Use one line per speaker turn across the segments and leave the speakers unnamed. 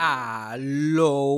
Aló.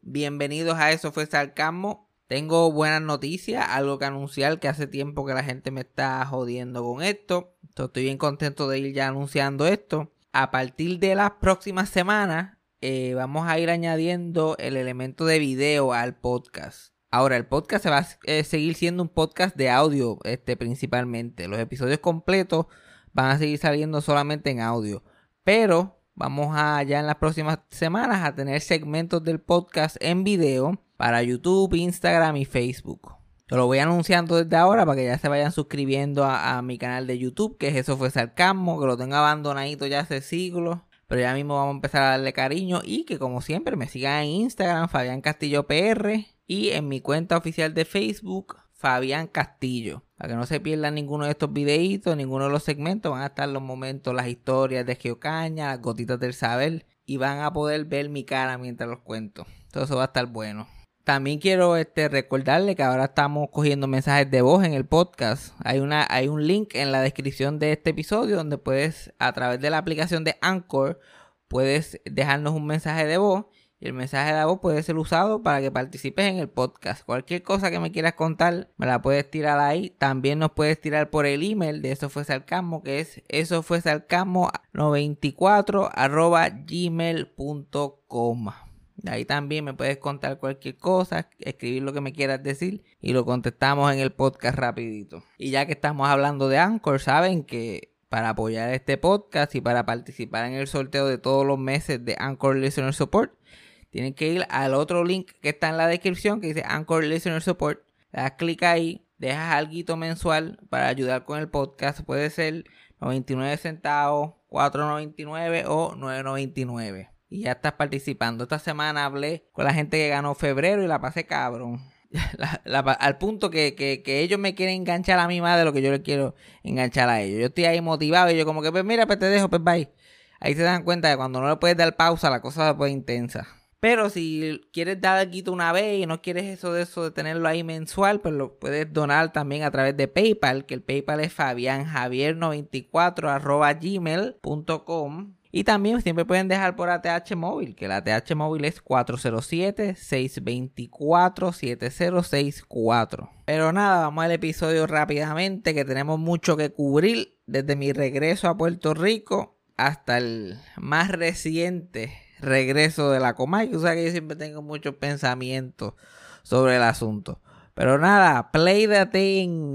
Bienvenidos a Eso fue Sarcasmo. Tengo buenas noticias, algo que anunciar que hace tiempo que la gente me está jodiendo con esto. Estoy bien contento de ir ya anunciando esto. A partir de las próximas semanas eh, vamos a ir añadiendo el elemento de video al podcast. Ahora, el podcast se va a eh, seguir siendo un podcast de audio, este, principalmente. Los episodios completos van a seguir saliendo solamente en audio. Pero Vamos a ya en las próximas semanas a tener segmentos del podcast en video para YouTube, Instagram y Facebook. Yo lo voy anunciando desde ahora para que ya se vayan suscribiendo a, mi canal de YouTube, que es Eso fue Sarcasmo, que lo tengo abandonadito ya hace siglos. Pero ya mismo vamos a empezar a darle cariño y que como siempre me sigan en Instagram, Fabián Castillo PR y en mi cuenta oficial de Facebook, Fabián Castillo. Para que no se pierdan ninguno de estos videitos, ninguno de los segmentos, van a estar los momentos, las historias de Geocaña, las gotitas del saber y van a poder ver mi cara mientras los cuento. Todo eso va a estar bueno. También quiero este, recordarle que ahora estamos cogiendo mensajes de voz en el podcast. Hay, una, hay un link en la descripción de este episodio donde puedes, a través de la aplicación de Anchor, puedes dejarnos un mensaje de voz y el mensaje de voz puede ser usado para que participes en el podcast. Cualquier cosa que me quieras contar, me la puedes tirar ahí. También nos puedes tirar por el email de Eso Fue Sarcasmo, que es eso fue sarcasmo 94 arroba gmail.com. Ahí también me puedes contar cualquier cosa, escribir lo que me quieras decir y lo contestamos en el podcast rapidito. Y ya que estamos hablando de Anchor, saben que para apoyar este podcast y para participar en el sorteo de todos los meses de Anchor Listener Support, tienen que ir al otro link que está en la descripción que dice Anchor Listener Support. Das clic ahí, dejas algo mensual para ayudar con el podcast. Puede ser 99 centavos, 4.99 o 9.99. Y ya estás participando. Esta semana hablé con la gente que ganó febrero y la pasé cabrón. al punto que, que, ellos me quieren enganchar a mí más de lo que yo les quiero enganchar a ellos. Yo estoy ahí motivado y yo como que, pues mira, pues te dejo, pues bye. Ahí se dan cuenta que cuando no le puedes dar pausa, la cosa se pone intensa. Pero si quieres dar algo una vez y no quieres eso de eso de tenerlo ahí mensual, pues lo puedes donar también a través de PayPal, que el PayPal es fabianjavier94 gmail.com. Y también siempre pueden dejar por ATH móvil, que la ATH móvil es 407-624-7064. Pero nada, vamos al episodio rápidamente, que tenemos mucho que cubrir desde mi regreso a Puerto Rico hasta el más reciente regreso de la Comay. O sea que yo siempre tengo muchos pensamientos sobre el asunto. Pero nada, play the thing.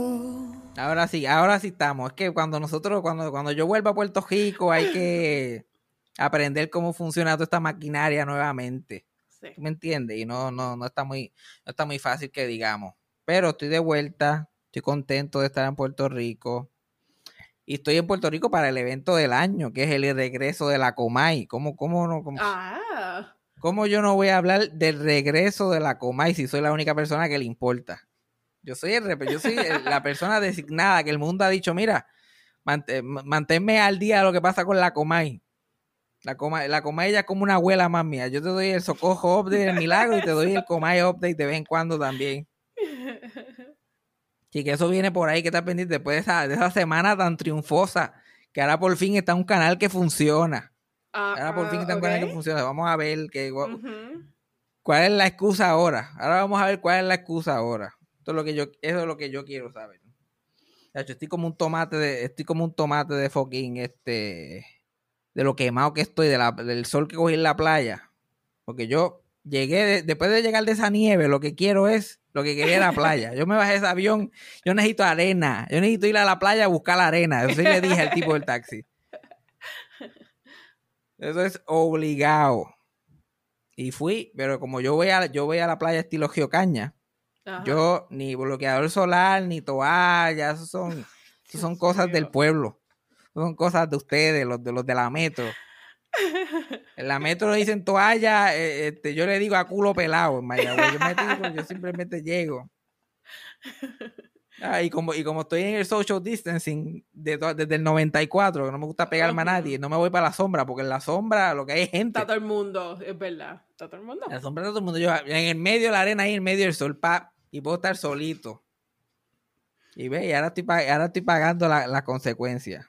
Ahora sí, ahora sí estamos. Es que cuando nosotros, cuando, cuando yo vuelva a Puerto Rico, hay que aprender cómo funciona toda esta maquinaria nuevamente. ¿Me entiendes? Y no, no, no está muy, no está muy fácil que digamos. Pero estoy de vuelta, estoy contento de estar en Puerto Rico. Y estoy en Puerto Rico para el evento del año, que es el regreso de la Comay. ¿Cómo, cómo no? Cómo,
ah.
¿Cómo yo no voy a hablar del regreso de la Comay si soy la única persona que le importa? Yo soy el yo soy la persona designada que el mundo ha dicho, mira, manténme al día de lo que pasa con la Comay. La Comay, la Comay ya es como una abuela más mía. Yo te doy el socojo update del milagro y te doy el Comay update de vez en cuando también. Sí, que eso viene por ahí que está pendiente después de esa, de esa semana tan triunfosa. Que ahora por fin está un canal que funciona.
Ah,
ahora por fin está un
ah,
canal que funciona. Vamos a ver que, cuál es la excusa ahora. Ahora vamos a ver cuál es la excusa ahora. Esto es lo que yo, eso es lo que yo quiero saber. estoy como un tomate de, estoy como un tomate de fucking este de lo quemado que estoy, de la, del sol que cogí en la playa. Porque yo llegué, después de llegar de esa nieve, lo que quiero es, lo que quería era playa. Yo me bajé de ese avión, yo necesito arena, yo necesito ir a la playa a buscar la arena. Eso sí le dije al tipo del taxi. Eso es obligado. Y fui, pero como yo voy a, yo voy a la playa estilo Geocaña, yo ni bloqueador solar, ni toalla, eso son, son cosas del pueblo. Son cosas de ustedes, los de los de la metro. En la metro dicen toalla, eh, este, yo le digo a culo pelado en Mayagüez. Yo, me yo simplemente llego. Ah, y, como, y como estoy en el social distancing desde el 94, que no me gusta pegarme a nadie, no me voy para la sombra, porque en la sombra lo que hay es gente.
Está todo el mundo, es verdad. Está todo el mundo.
En la sombra está todo el mundo. Yo en el medio de la arena, ahí en medio del sol, pa, y puedo estar solito. Y ve, y ahora estoy, ahora estoy pagando las la consecuencias.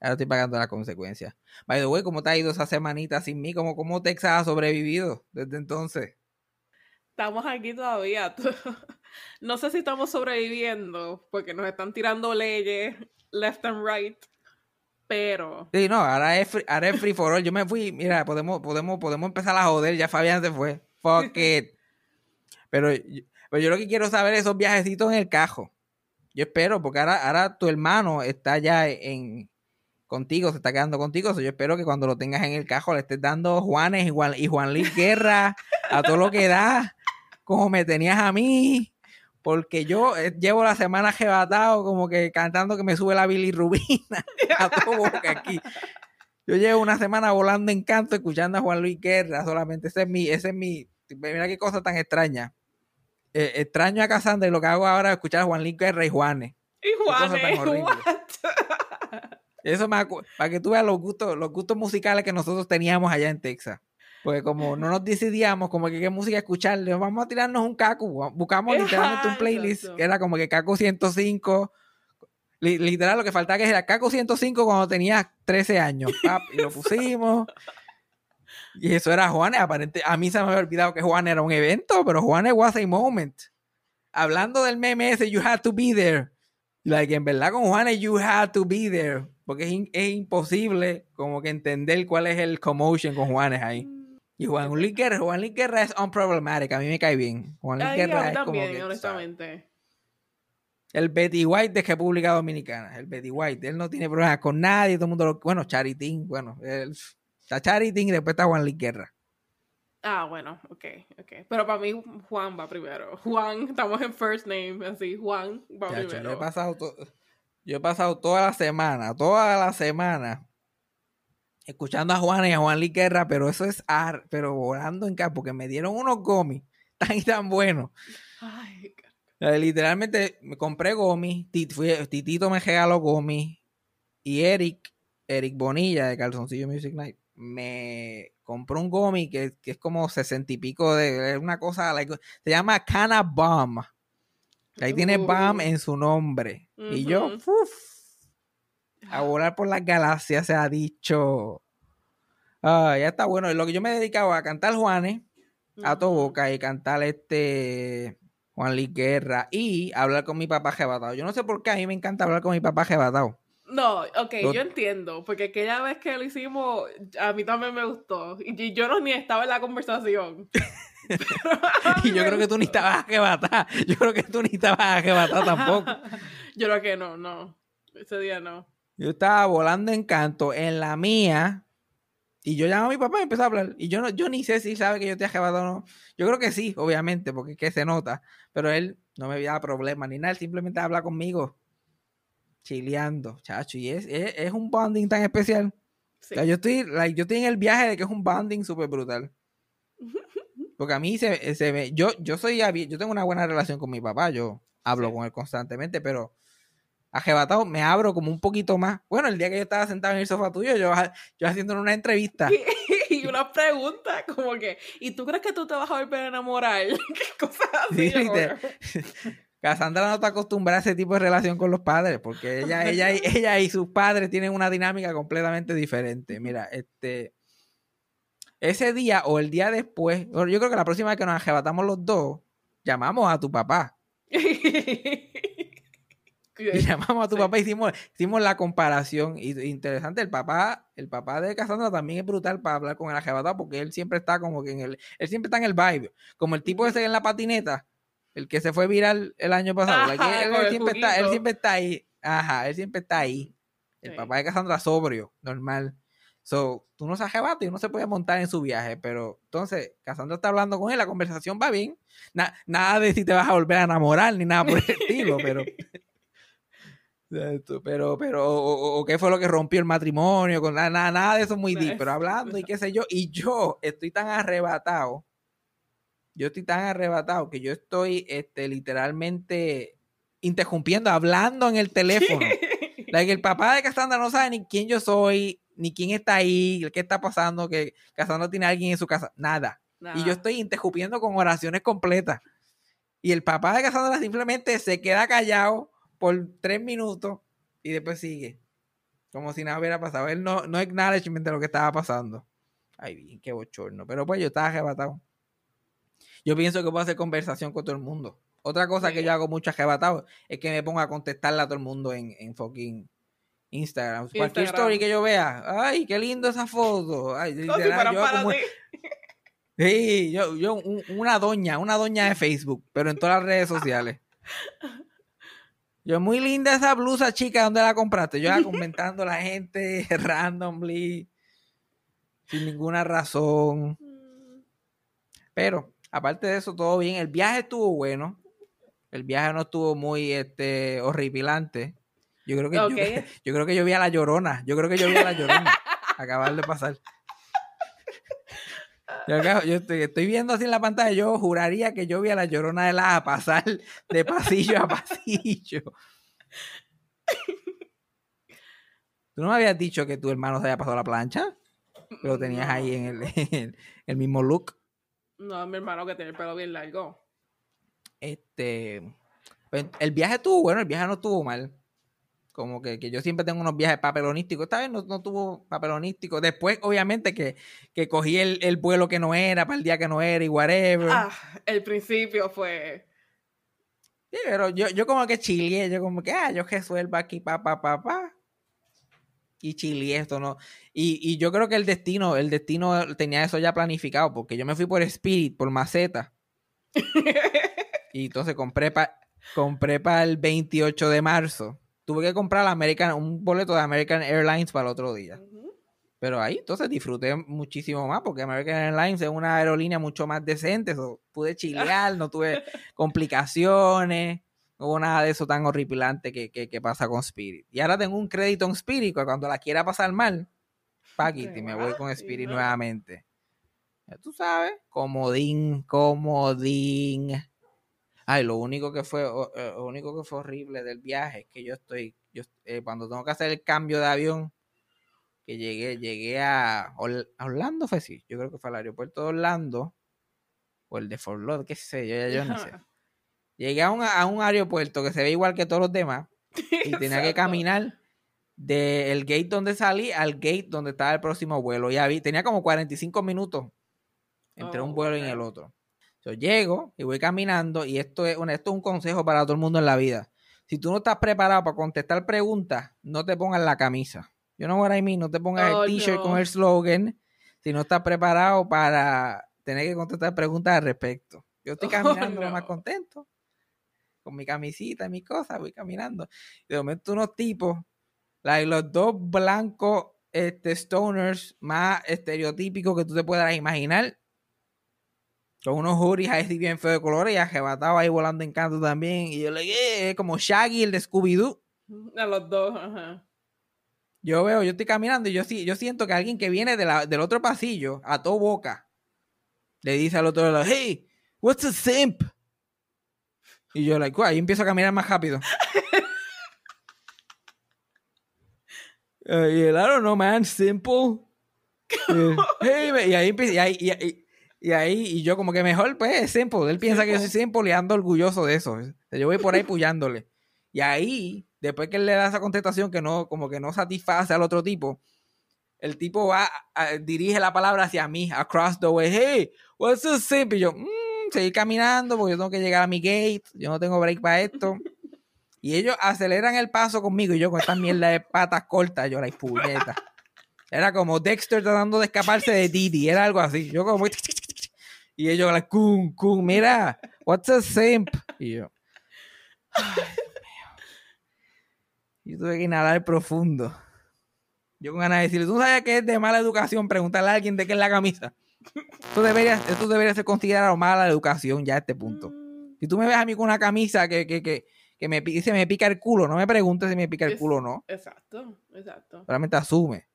Ahora estoy pagando las consecuencias. By the way, ¿cómo te ha ido esa semanita sin mí? ¿Cómo, cómo Texas ha sobrevivido desde entonces?
Estamos aquí todavía. no sé si estamos sobreviviendo porque nos están tirando leyes left and right. Pero.
Sí, no, ahora es, free, ahora es free for all. Yo me fui, mira, podemos, podemos, podemos empezar a joder. Ya Fabián se fue. Fuck it. Pero, pero yo lo que quiero saber es esos viajecitos en el cajo. Yo espero, porque ahora, ahora tu hermano está ya en, contigo, se está quedando contigo. yo espero que cuando lo tengas en el cajo le estés dando Juanes y Juan, y Juan Luis Guerra a todo lo que da, como me tenías a mí. Porque yo eh, llevo la semana jebatado como que cantando que me sube la bilirrubina a todo aquí. Yo llevo una semana volando en canto escuchando a Juan Luis Guerra solamente. Ese es mi, ese es mi, mira qué cosa tan extraña. Eh, extraño a Casandra y lo que hago ahora es escuchar a Juan Guerra y Juanes.
Y Juanes,
eso me para que tú veas los gustos, los gustos musicales que nosotros teníamos allá en Texas. Porque como no nos decidíamos como que qué música escuchar, vamos a tirarnos un caco. Buscamos literalmente un playlist que era como que caco 105. Literal, lo que faltaba que era caco 105 cuando tenía 13 años. y lo pusimos. Y eso era Juanes. Aparente, a mí se me había olvidado que Juan era un evento, pero Juanes was a moment. Hablando del meme ese, you had to be there. Like, en verdad con Juanes, you had to be there porque es, imposible como que entender cuál es el commotion con Juanes ahí. Y Juan Luis Guerra, Juan Luis Guerra es unproblematic, a mí me cae bien. Juan Luis Guerra es también, como que,
honestamente.
El Betty White de República Dominicana, el Betty White, él no tiene problemas con nadie, todo el mundo lo, bueno, Charitín, bueno, está Charitín y después está Juan Luis Guerra.
Ah, bueno, ok, ok. Pero para mí Juan va primero. Juan, estamos en first name, así, Juan va primero.
Yo he pasado todo yo he pasado toda la semana, toda la semana, escuchando a Juan y a Juan Liquerra, pero eso es ar, pero volando en campo, porque me dieron unos gomis tan y tan buenos. Ay, Literalmente me compré gomis, Titito me regaló gomis y Eric, Eric Bonilla de Calzoncillo Music Night, me compró un gomi que, es como sesenta y pico de, es una cosa, se llama Cana Bomb. Ahí tiene BAM en su nombre. Y yo, a volar por las galaxias se ha dicho. Ah, ya está bueno. Lo que yo me he dedicado a cantar Juanes, a tu boca, y cantar este Juan Luis Guerra y hablar con mi papá jebatado. Yo no sé por qué a mí me encanta hablar con mi papá jebatado.
No, ok, yo entiendo, porque aquella vez que lo hicimos, a mí también me gustó. Y yo no ni estaba en la conversación.
y yo creo que tú ni estabas a Yo creo que tú ni estabas a tampoco.
yo creo que no, no. Ese día no.
Yo estaba volando en canto en la mía. Y yo llamo a mi papá y empezó a hablar. Y yo no, yo ni sé si sabe que yo estoy arrebatado o no. Yo creo que sí, obviamente, porque es que se nota. Pero él no me había problema ni nada. Él simplemente habla conmigo. Chileando, chacho. Y es, es, un bonding tan especial. yo, estoy, yo estoy en el viaje de que es un bonding súper brutal. Porque a mí se, se ve, yo, yo soy, yo tengo una buena relación con mi papá, yo hablo con él constantemente, pero ajebatado me abro como un poquito más. Bueno, el día que yo estaba sentado en el sofá tuyo, yo, yo haciendo una entrevista.
y una pregunta, como que, ¿y tú crees que tú te vas a volver a enamorar? ¿Qué cosas así?
Cassandra no está acostumbrada a ese tipo de relación con los padres, porque ella, ella, ella y sus padres tienen una dinámica completamente diferente. Mira, este ese día o el día después, yo creo que la próxima vez que nos arrebatamos los dos, llamamos a tu papá. Y llamamos a tu papá y hicimos, hicimos la comparación. Y interesante, el papá, el papá de Cassandra también es brutal para hablar con el ajebatado porque él siempre está como que en el, él siempre está en el vibe. Como el tipo ese en la patineta, el que se fue viral el año pasado. él, siempre está, él siempre está ahí. Ajá, él siempre está ahí. El papá de Cassandra sobrio, normal. So, tú no se arrebatas y uno se puede montar en su viaje, pero entonces Cassandra está hablando con él, la conversación va bien. nada de si te vas a volver a enamorar ni nada por el estilo, pero pero, pero, o, qué fue lo que rompió el matrimonio, con nada, nada, de eso muy deep, pero hablando y qué sé yo, y yo estoy tan arrebatado, yo estoy tan arrebatado que yo estoy este, literalmente interrumpiendo, hablando en el teléfono. like, el papá de Cassandra no sabe ni quién yo soy, ni quién está ahí, qué está pasando, que Cassandra tiene a alguien en su casa, nada. Y yo estoy interrumpiendo con oraciones completas. Y el papá de Cassandra simplemente se queda callado por tres minutos y después sigue. Como si nada hubiera pasado. Él no, no acknowledgement de lo que estaba pasando. Ay, bien, qué bochorno. Pero pues yo estaba arrebatado. Yo pienso que puedo hacer conversación con todo el mundo. Otra cosa que yo hago mucho arrebatado es que me pongo a contestarle a todo el mundo en, en fucking Instagram. Cualquier story que yo vea. Ay, qué lindo esa foto. Ay, yo Sí, yo, yo una doña, una doña de Facebook, pero en todas las redes sociales. Yo, muy linda esa blusa, chica, ¿dónde la compraste? Yo comentando a la gente randomly, sin ninguna razón. Pero, aparte de eso, todo bien. El viaje estuvo bueno. El viaje no estuvo muy este, horripilante. Yo creo que yo, creo que yo vi a la llorona. Yo creo que yo vi a la llorona. acabar de pasar. Yo, estoy, viendo así en la pantalla, yo juraría que yo vi a la llorona de la a pasar de pasillo a pasillo. ¿Tú no me habías dicho que tu hermano se había pasado la plancha? Lo tenías ahí en el, mismo look.
No, mi hermano que tiene el pelo bien largo.
Este. Pues, el viaje estuvo bueno, el viaje no estuvo mal. Como que, yo siempre tengo unos viajes papelonísticos. Esta vez no, tuvo papelonístico. Después, obviamente, que, que cogí el, vuelo que no era, para el día que no era y whatever.
Ah, el principio fue.
Sí, pero yo, yo como que chilié, yo como que, ah, yo resuelvo aquí, pa, pa, pa, pa. Y chilié esto, ¿no? Y, y yo creo que el destino, el destino tenía eso ya planificado, porque yo me fui por Spirit, por Maceta. y entonces compré para compré para el 28 de marzo tuve que comprar American, un boleto de American Airlines para el otro día. Pero ahí entonces disfruté muchísimo más porque American Airlines es una aerolínea mucho más decente. pude chilear, no tuve complicaciones, no hubo nada de eso tan horripilante que, que, pasa con Spirit. Y ahora tengo un crédito en Spirit que cuando la quiera pasar mal, y me voy con Spirit nuevamente. Ya tú sabes, comodín, comodín. Ay, lo único que fue, eh, lo único que fue horrible del viaje es que yo estoy, yo, eh, cuando tengo que hacer el cambio de avión, que llegué, llegué a, Orlando, fue sí, yo creo que fue al aeropuerto de Orlando, o el de Fort Lauderdale, qué sé yo, ya yo no sé. Llegué a un, a un aeropuerto que se ve igual que todos los demás, y tenía que caminar del gate donde salí al gate donde estaba el próximo vuelo. Y tenía como 45 minutos entre un oh, vuelo y el otro. Yo llego y voy caminando y esto es, un, esto es un consejo para todo el mundo en la vida. Si tú no estás preparado para contestar preguntas, no te pongas la camisa. Yo no voy a mí, no te pongas el oh, t-shirt con el slogan si no estás preparado para tener que contestar preguntas al respecto. Yo estoy oh, caminando lo más contento, con mi camisita y mi cosa, voy caminando. Y de momento unos tipos, los dos blancos este, stoners más estereotípicos que tú te puedas imaginar, son unos juris ahí bien feos de colores y arrebatado ahí volando en canto también. Y yo le dije, como Shaggy, el de Scooby-Doo.
A los dos, ajá.
Yo veo, yo estoy caminando y yo, yo siento que alguien que viene del otro pasillo, a todo boca, le dice al otro, hey, what's a simp? Y yo, like, ahí empiezo a caminar más rápido. y el, I don't know, man, simple. hey, y ahí, y ahí, y ahí y ahí, y yo como que mejor, pues, es simple. Él piensa que yo soy simple y ando orgulloso de eso. yo voy por ahí puyándole. Y ahí, después que él le da esa contestación que no, como que no satisface al otro tipo, el tipo va, dirige la palabra hacia mí, across the way. Hey, what's so simple? Y yo, mmm, seguir caminando porque yo tengo que llegar a mi gate. Yo no tengo break para esto. Y ellos aceleran el paso conmigo y yo con esta mierda de patas cortas, yo la puñeta. Era como Dexter tratando de escaparse de Didi, era algo así. Yo como... Y ellos, la cum, mira, what's a simp? Y yo... Yo tuve que inhalar profundo. Yo con ganas de decirle, ¿tú sabes que es de mala educación preguntarle a alguien de qué es la camisa? Esto debería, esto debería ser considerado mala educación ya a este punto.
Mm,
Si tú me ves a mí con una camisa que, que, que, que me dice me pica el culo, no me preguntes si me pica el
Es-
culo o no.
Exacto, exacto.
Solamente asume.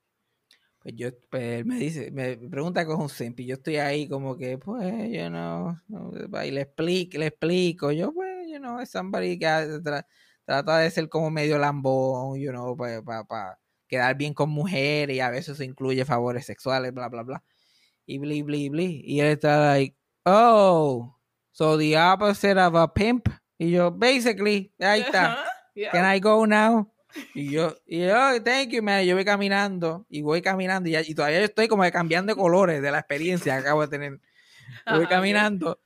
Pues yo, pues él me dice, me pregunta con un simp y yo estoy ahí como que, pues, yo no, no, y le explico, le explico, yo, pues, you know, es somebody que tra- trata de ser como medio lambón, you know, para quedar bien con mujeres y a veces eso incluye favores sexuales, bla, bla, bla. Y bli, bli, bli. Y él está like, oh, so the opposite of a pimp. Y yo, basically, ahí está.
Yeah.
Can I go now? Y yo, y yo, "Oh, thank you, man. Yo voy caminando y voy caminando y, ya- y todavía estoy como cambiando de colores de la experiencia que acabo de tener. Yo voy
Ajá,
caminando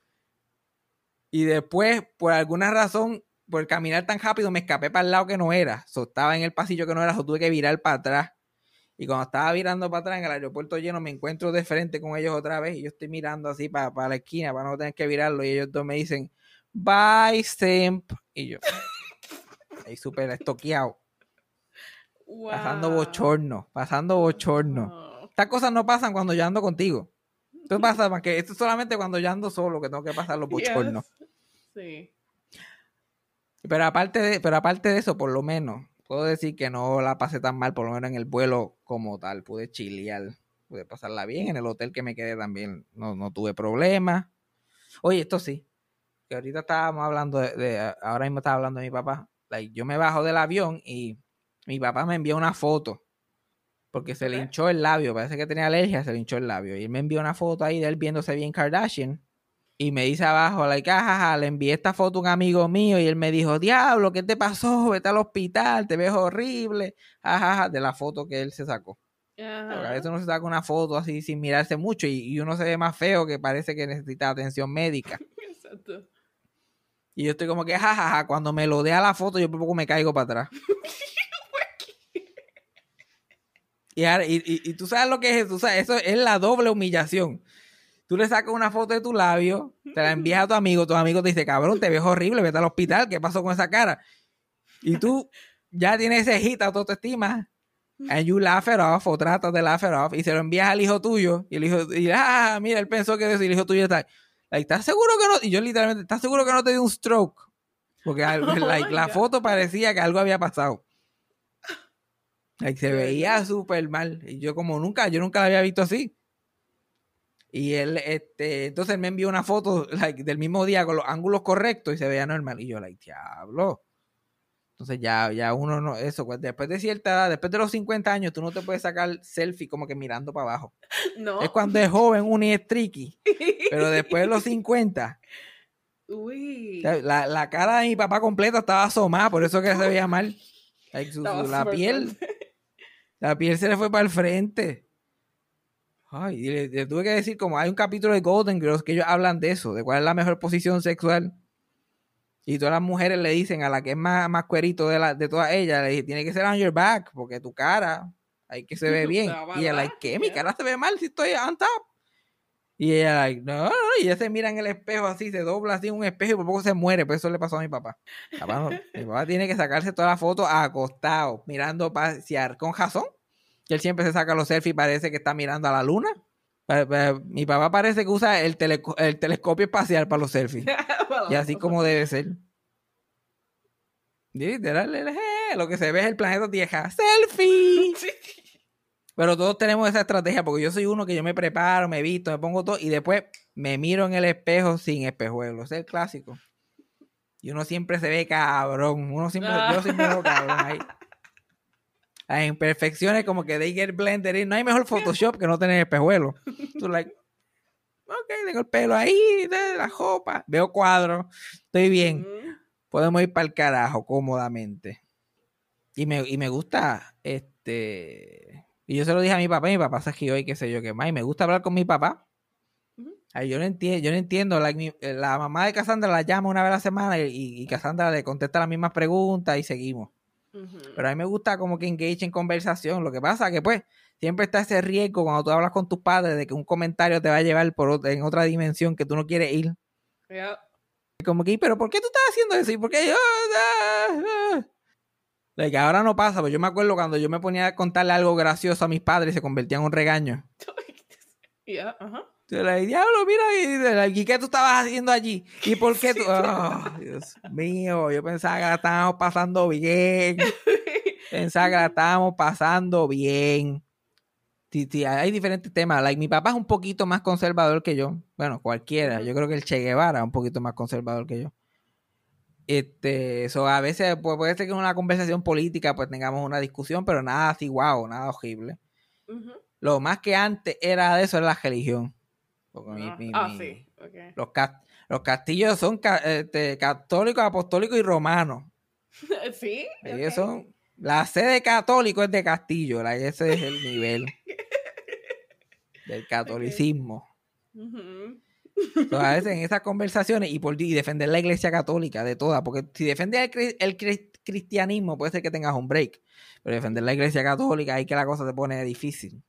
y después, por alguna razón, por caminar tan rápido, me escapé para el lado que no era. So, estaba en el pasillo que no era, so, tuve que virar para atrás. Y cuando estaba virando para atrás en el aeropuerto lleno, me encuentro de frente con ellos otra vez y yo estoy mirando así para, para la esquina para no tener que virarlo. Y ellos dos me dicen, bye, simp. Y yo, ahí súper estoqueado. Pasando bochorno, pasando bochorno.
Oh.
Estas cosas no pasan cuando yo ando contigo. Esto pasa más que esto es solamente cuando yo ando solo que tengo que pasar los bochornos.
Yes. Sí.
Pero aparte de, pero aparte de eso, por lo menos, puedo decir que no la pasé tan mal, por lo menos en el vuelo como tal. Pude chilear, pude pasarla bien. En el hotel que me quedé también no, no tuve problemas. Oye, esto sí, que ahorita estábamos hablando de, de- ahora mismo estaba hablando de mi papá. Like, yo me bajo del avión y mi papá me envió una foto. Porque se le hinchó el labio, parece que tenía alergia, se le hinchó el labio. Y él me envió una foto ahí de él viéndose bien Kardashian. Y me dice abajo, like, ajaja, le envié esta foto a un amigo mío y él me dijo, diablo, ¿qué te pasó? Vete al hospital, te ves horrible. Ajaja, de la foto que él se sacó. Porque a veces uno se saca una foto así sin mirarse mucho y, y uno se ve más feo que parece que necesita atención médica.
Exacto.
Y yo estoy como que, jajaja, cuando me lo a la foto, yo poco me caigo para atrás. y, ahora- y, y- y tú sabes lo que es, tú sabes, eso es la doble humillación. Tú le sacas una foto de tu labio, te la envías a tu amigo, tu amigo te dice, cabrón, te ves horrible, vete al hospital, ¿qué pasó con esa cara? Y tú ya tienes ese hit autoestima, and you laugh it off, o tratas de laugh it off, y se lo envías al hijo tuyo, y el hijo, y ah, mira, él pensó que eso, y el hijo tuyo está, like, ¿estás seguro que no? Y yo literalmente, ¿estás seguro que no te dio un stroke? Porque
Oh
like, la foto parecía que algo había pasado. Like, se veía súper mal. Y yo como nunca, yo nunca la había visto así. Y él, este, entonces él me envió una foto like, del mismo día con los ángulos correctos y se veía normal. Y yo, like, diablo. Entonces ya, ya uno no, eso, pues, después de cierta edad, después de los 50 años, tú no te puedes sacar selfie como que mirando para abajo.
No.
Es cuando es joven uno y es tricky. Pero después de los 50,
Uy.
o sea, la, la cara de mi papá completa estaba asomada, por eso que se veía mal. Like, su-
Estaba
su- la piel, la piel se le fue para el frente. Ay, y le, le tuve que decir, como hay un capítulo de Golden Girls que ellos hablan de eso, de cuál es la mejor posición sexual. Y todas las mujeres le dicen a la que es más, más cuerito de, la, de todas ellas, le dicen, tiene que ser on your back, porque tu cara, hay que se ve bien. Y ella, like, ¿qué? Mi cara se ve mal si estoy on top. Y ella, like, no, no, y ella se mira en el espejo así, se dobla así en un espejo y por poco se muere. Pues eso le pasó a mi papá. Papá no- mi papá tiene que sacarse toda la foto acostado, mirando pasear con jazón. Que él siempre se saca los selfies y parece que está mirando a la luna. Mi papá parece que usa el, telescopio espacial para los selfies. Y así como debe ser. Lo que se ve es el planeta Tierra. ¡Selfie! Pero todos tenemos esa estrategia porque yo soy uno que yo me preparo, me visto, me pongo todo y después me miro en el espejo sin espejuelo. Ese es el clásico. Y uno siempre se ve cabrón. Uno siempre, yo siempre veo cabrón ahí. Las imperfecciones como que they get blended in. No hay mejor Photoshop que no tener espejuelo. Tú like, ok, tengo el pelo ahí, de la jopa. Veo cuadros, estoy bien podemos ir para el carajo cómodamente. Y me, y me gusta, este, y yo se lo dije a mi papá, y mi papá se escribió y qué sé yo qué más, y me gusta hablar con mi papá. Ay, yo no entiendo, yo no entiendo. like, mi- eh, la mamá de Cassandra la llama una vez a la semana y, y Cassandra le contesta las mismas preguntas y seguimos. Pero a mí me gusta como que engage en conversación. Lo que pasa que pues siempre está ese riesgo cuando tú hablas con tus padres de que un comentario te va a llevar por otra- en otra dimensión que tú no quieres ir.
Yeah.
Como que, pero ¿por qué tú estás haciendo eso? ¿Y por qué yo? ah, ah"? Like, ahora no pasa, pero yo me acuerdo cuando yo me ponía a contarle algo gracioso a mis padres y se convertía en un regaño.
Yeah, ajá.
Yo diablo, mira, y, like, ¿y qué tú estabas haciendo allí? ¿Y por qué tú? Oh, Dios mío, yo pensaba que la estábamos pasando bien. Pensaba que la estábamos pasando bien. Sí, sí, hay diferentes temas. Like, mi papá es un poquito más conservador que yo. Bueno, cualquiera. Yo creo que el Che Guevara es un poquito más conservador que yo. Este, eso a veces pues, puede ser que en una conversación política pues tengamos una discusión, pero nada así, wow, nada horrible. Lo más que antes era de eso era la religión. Porque mi-
Ah,
mi-
ah,
mi-
sí. Okay.
los, cas- los castillos son ca- este, católicos, apostólicos y romanos.
sí.
Ellos son, la sede católico es de Castillo, la- ese es el nivel del catolicismo. Entonces, a veces en esas conversaciones y por y defender la iglesia católica de todas, porque si defiendes el, el cri- cristianismo puede ser que tengas un break, pero defender la iglesia católica ahí que la cosa se pone difícil.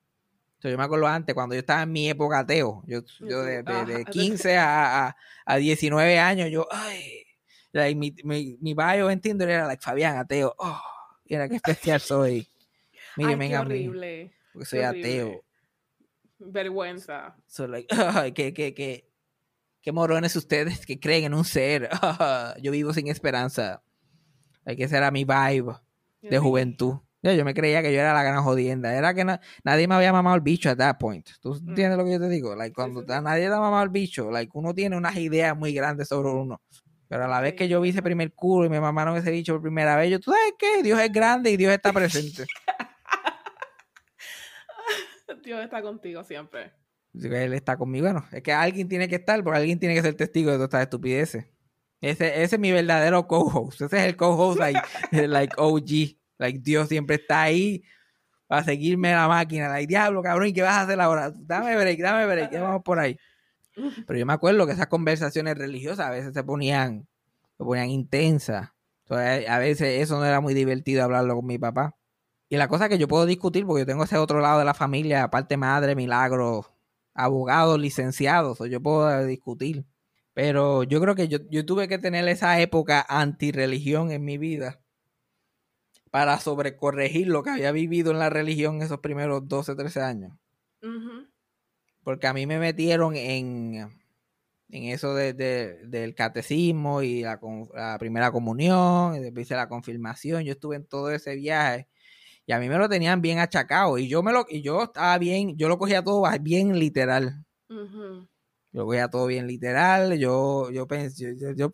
Yo me acuerdo antes, cuando yo estaba en mi época ateo, yo, yo de, de- de
Ajá.
15 a, a, a 19 años, yo, ay, like, mi, mi, mi bio en Tinder era like Fabián, ateo, oh, mira qué especial soy.
Ay,
Mírenme
qué
a mí,
horrible.
porque soy ateo.
Vergüenza.
So, like, ay, qué, qué, qué, qué morones ustedes que creen en un ser. yo vivo sin esperanza. Hay que ser a mi vibe de juventud. Ya, yo me creía que yo era la gran jodienda. Era que na- nadie me había mamado el bicho at that point. ¿Tú entiendes lo que yo te digo? Like, cuando
sí,
nadie te ha mamado el bicho, like, uno tiene unas ideas muy grandes sobre uno. Pero a la vez que yo vi ese primer culo y me mamaron ese bicho por primera vez, yo, ¿tú sabes qué? Dios es grande y Dios está presente.
Dios está contigo siempre.
Él está conmigo. Bueno, es que alguien tiene que estar, porque alguien tiene que ser testigo de todas estas estupideces. Ese, ese es mi verdadero co-host. Ese es el co-host, like, like OG. Like, Dios siempre está ahí para seguirme la máquina. Like, diablo, cabrón, ¿y qué vas a hacer ahora? Dame break, dame break, ya vamos por ahí. Pero yo me acuerdo que esas conversaciones religiosas a veces se ponían, se ponían intensas. A veces eso no era muy divertido hablarlo con mi papá. Y la cosa que yo puedo discutir, porque yo tengo ese otro lado de la familia, aparte madre, milagro, abogados, licenciados, o yo puedo discutir. Pero yo creo que yo, yo tuve que tener esa época antirreligión en mi vida para sobrecorregir lo que había vivido en la religión esos primeros 12, 13 años. Porque a mí me metieron en, en eso de, de- del catecismo y la, primera comunión, y después la confirmación. Yo estuve en todo ese viaje y a mí me lo tenían bien achacado. Y yo me lo, y yo estaba bien, yo lo cogía todo bien literal.
Ujú.
Yo lo cogía todo bien literal. Yo, yo pensé, yo, yo, yo,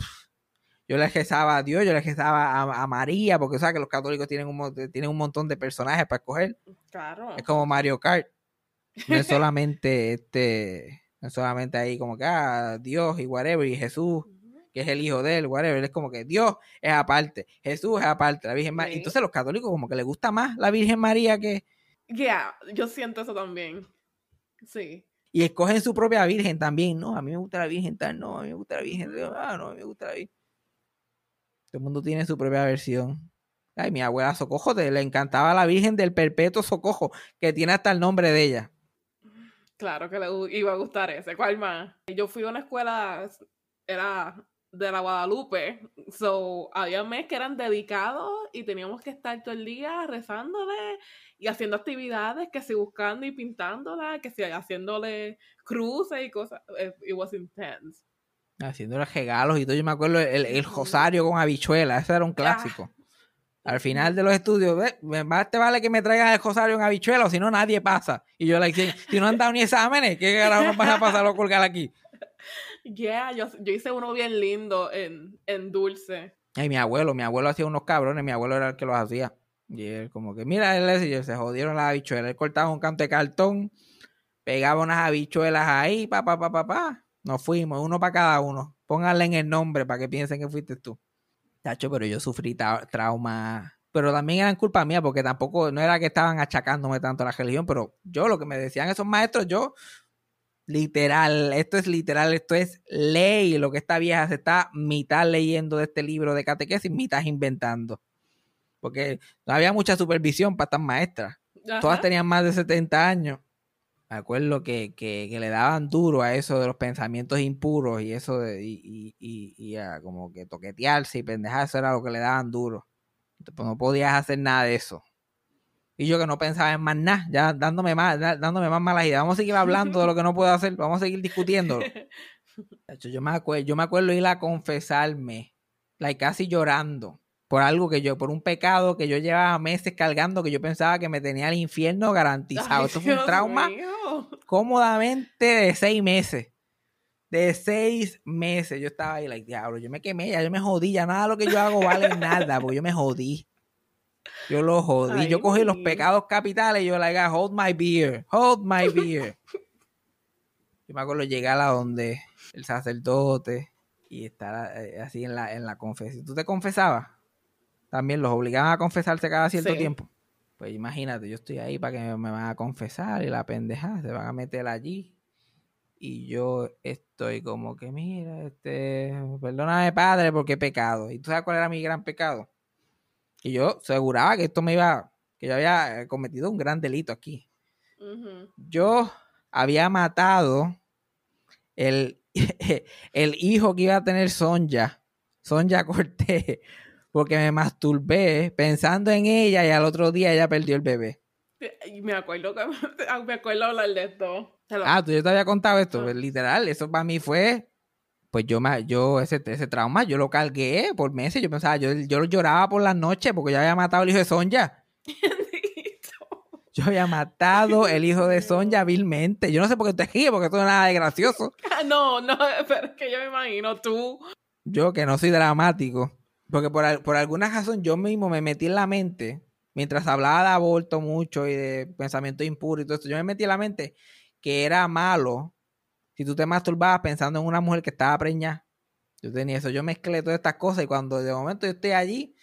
yo le rezaba a Dios, yo le rezaba a, a María, porque sabes que los católicos tienen un, tienen un montón de personajes para escoger.
Claro.
Es como Mario Kart. No es solamente este, no es solamente ahí como que ah, Dios y whatever, y Jesús, que es el hijo de él, whatever. Es como que Dios es aparte, Jesús es aparte, la Virgen María.
Sí.
Entonces los católicos como que les gusta más la Virgen María que.
Yeah, yo siento eso también. Sí.
Y escogen su propia Virgen también. No, a mí me gusta la Virgen tal, no, a mí me gusta la Virgen, ah, no, a mí me gusta la Virgen. Todo el mundo tiene su propia versión. Ay, mi abuela Socojo te- le encantaba la Virgen del Perpetuo Socojo, que tiene hasta el nombre de ella.
Claro que le iba a gustar ese. ¿Cuál más? Yo fui a una escuela, era de la Guadalupe, so había mes que eran dedicados y teníamos que estar todo el día rezándole y haciendo actividades, que si buscando y pintándola, que si haciéndole cruces y cosas. It, it was intense.
Haciéndole regalos y todo. Yo me acuerdo el, el rosario con habichuela. Eso era un clásico. Al final de los estudios, más te vale que me traigan el rosario en habichuela, si no, nadie pasa. Y yo, like, si, si no han dado ni exámenes, ¿qué carajo nos van a pasar a colgar aquí?
Yeah, yo, yo hice uno bien lindo en, en dulce.
Y mi abuelo, mi abuelo hacía unos cabrones, mi abuelo era el que los hacía. Y él, como que, mira, él se jodieron las habichuelas. Él cortaba un canto de cartón, pegaba unas habichuelas ahí, pa, pa, pa, pa, pa. Nos fuimos, uno para cada uno. Pónganle en el nombre para que piensen que fuiste tú. Tacho, pero yo sufrí tra- trauma. Pero también eran culpa mía, porque tampoco, no era que estaban achacándome tanto a la religión, pero yo lo que me decían esos maestros, yo Literal, esto es literal, esto es ley. Lo que esta vieja se está mitad leyendo de este libro de catequesis, mitad inventando. Porque no había mucha supervisión para estas maestras. Todas tenían más de 70 años. Me acuerdo que, le daban duro a eso de los pensamientos impuros y eso de y, y, a como que toquetearse y pendejarse era lo que le daban duro. Pues no podías hacer nada de eso. Y yo que no pensaba en más nada, ya dándome más, dándome más malas ideas. Vamos a seguir hablando de lo que no puedo hacer, vamos a seguir discutiendo. Yo me acuerdo, yo me acuerdo ir a confesarme, like, casi llorando, por algo que yo, por un pecado que yo llevaba meses cargando, que yo pensaba que me tenía el infierno garantizado. Esto fue un trauma cómodamente de seis meses. De seis meses. Yo estaba ahí, like, diablo, yo me quemé, ya yo me jodí, ya nada de lo que yo hago vale nada, porque yo me jodí. Yo lo jodí. yo cogí los pecados capitales y yo like, hold my beer, hold my beer. yo me acuerdo llegar a donde el sacerdote y estar eh, así en la, en la confesión. ¿Tú te confesabas? También los obligaban a confesarse cada cierto tiempo. Pues imagínate, yo estoy ahí para que me, van a confesar y la pendeja se van a meter allí. Y yo estoy como que, mira, este, perdóname padre porque he pecado. ¿Y tú sabes cuál era mi gran pecado? Y yo aseguraba que esto me iba, que yo había cometido un gran delito aquí. Yo había matado el, el hijo que iba a tener Sonja, Sonja Cortés, porque me masturbé pensando en ella y al otro día ella perdió el bebé.
Me acuerdo que me acuerdo hablar de esto.
Ah, tú yo te había contado esto, pues, literal, eso para mí fue pues yo, yo ese, ese trauma, yo lo cargué por meses. Yo pensaba, yo, yo lloraba por las noches porque yo había matado al hijo de Sonja. yo había matado el hijo de Sonja vilmente. Yo no sé por qué te ríes, porque esto no es nada de gracioso.
no, no, pero es que yo me imagino tú.
Yo que no soy dramático. Porque por, por alguna razón yo mismo me metí en la mente, mientras hablaba de aborto mucho y de pensamiento impuro y todo esto, yo me metí en la mente que era malo si tú te masturbabas pensando en una mujer que estaba preñada, yo tenía eso, yo mezclé todas estas cosas y cuando de momento yo estoy allí,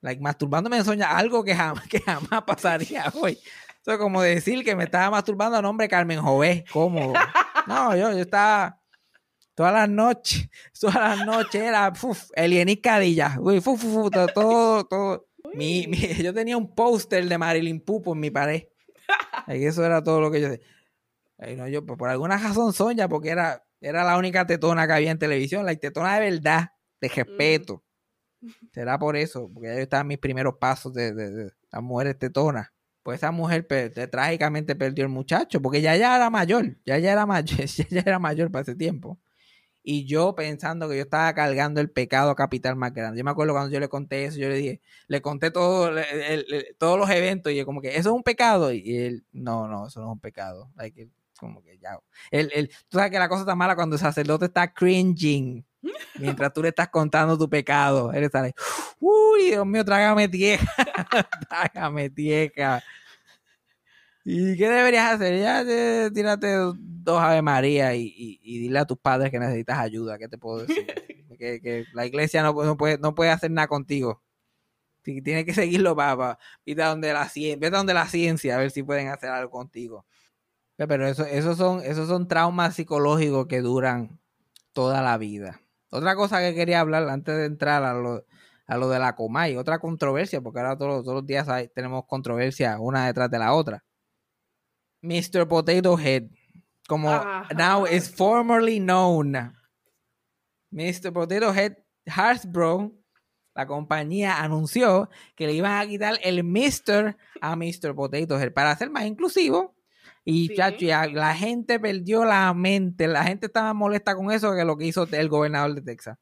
like, masturbándome en sueño, algo que jamás, que jamás pasaría hoy. Eso es como decir que me estaba masturbando a nombre Carmen Jové, ¿cómo? No, yo, yo estaba todas las noches, todas las noches era uf, Elienis Cadilla, uy, todo, todo. Mi, yo tenía un póster de Marilyn Pupo en mi pared. Y eso era todo lo que yo no, yo, pues, por alguna razón Sonja, porque era, era la única tetona que había en televisión, la tetona de verdad, de respeto. Será por eso, porque yo estaba en mis primeros pasos de, de, las mujeres tetonas. Pues esa mujer trágicamente perdió el muchacho, porque ya ya era mayor, ya ya era mayor, ya, ya era mayor para ese tiempo. Y yo pensando que yo estaba cargando el pecado capital más grande. Yo me acuerdo cuando yo le conté eso, yo le dije, le conté todo, todos los eventos y yo como que, ¿eso es un pecado? Y él, no, no, eso no es un pecado. Hay que como que ya. El, el, tú sabes que la cosa está mala cuando el sacerdote está cringing mientras tú le estás contando tu pecado. Él está ahí, uy, Dios mío, trágame tieja, trágame tieja. ¿Y qué deberías hacer? Ya tírate dos Ave María y, y, dile a tus padres que necesitas ayuda. ¿Qué te puedo decir? que, que, la iglesia no, no, puede, no puede hacer nada contigo. Tienes que seguirlo, papá. Vete a donde la, vete a donde la ciencia a ver si pueden hacer algo contigo. Pero eso, esos, son, esos son traumas psicológicos que duran toda la vida. Otra cosa que quería hablar antes de entrar a lo, a lo de la Comay, otra controversia, porque ahora todos, todos los días tenemos controversia una detrás de la otra. Mr. Potato Head, como now is formerly known. Mr. Potato Head Hasbro, la compañía anunció que le iban a quitar el Mr. a Mr. Potato Head para ser más inclusivo y chacho, la gente perdió la mente, la gente estaba molesta con eso que lo que hizo el gobernador de Texas.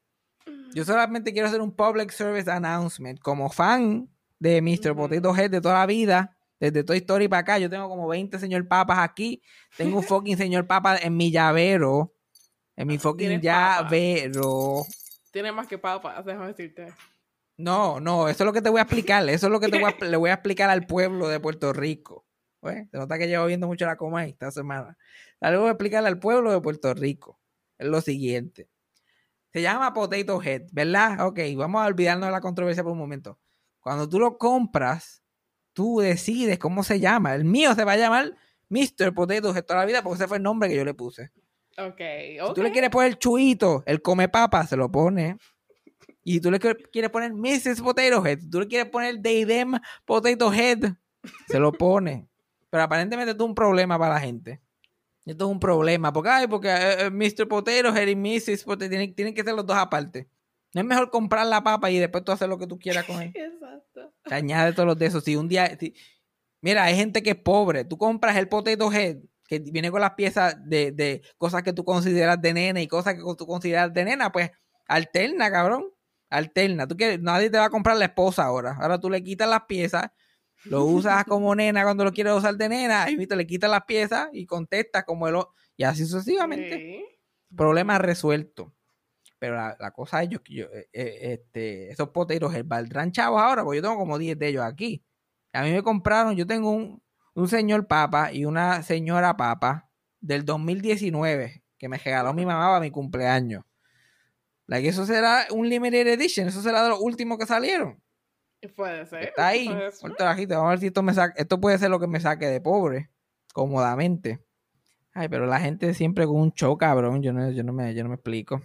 Yo solamente quiero hacer un public service announcement. Como fan de Mr. Potato Head de toda la vida, desde Toy Story para acá, yo tengo como 20 señor papas aquí. Tengo un fucking señor papa en mi llavero. En mi fucking llavero.
Tiene más que papas, déjame decirte.
No, no, eso es lo que te voy a explicar. Eso es lo que te voy a, le voy a explicar al pueblo de Puerto Rico. Pues, se nota que llevo viendo mucho la coma esta semana. Algo voy a explicarle al pueblo de Puerto Rico. Es lo siguiente. Se llama Potato Head, ¿verdad? Ok, vamos a olvidarnos de la controversia por un momento. Cuando tú lo compras, tú decides cómo se llama. El mío se va a llamar Mr. Potato Head toda la vida porque ese fue el nombre que yo le puse.
Ok,
Si tú le quieres poner chuito, el come papa, se lo pone. Y tú le quieres poner Mrs. Potato Head, tú le quieres poner Deidem Potato Head, se lo pone. Pero aparentemente esto es un problema para la gente. Esto es un problema. Porque, ay, porque eh, eh, Mr. Potato Head y Mrs. Potato tienen, tienen que ser los dos aparte. No es mejor comprar la papa y después tú hacer lo que tú quieras con él.
Exacto.
Te añade todos los de esos. Si un día. mira, hay gente que es pobre. Tú compras el potato head que viene con las piezas de, de, cosas que tú consideras de nena y cosas que tú consideras de nena, pues alterna, cabrón. Alterna. Tú quieres, nadie te va a comprar la esposa ahora. Ahora tú le quitas las piezas, lo usas como nena cuando lo quieres usar de nena, y te le quitas las piezas y contestas como el y así sucesivamente. Problema resuelto. Pero la, cosa es yo, yo eh, eh, este, esos poteros valdrán chavos ahora, porque yo tengo como 10 de ellos aquí. A mí me compraron, yo tengo un, un señor papa y una señora papa del 2019 que me regaló mi mamá para mi cumpleaños. Like, eso será un limited edition, eso será de los últimos que salieron.
Puede ser.
Está ahí. Vamos a ver si esto me saca. Esto puede ser lo que me saque de pobre. Cómodamente. Ay, pero la gente siempre con un show, cabrón. Yo no, yo no, me, yo no me explico.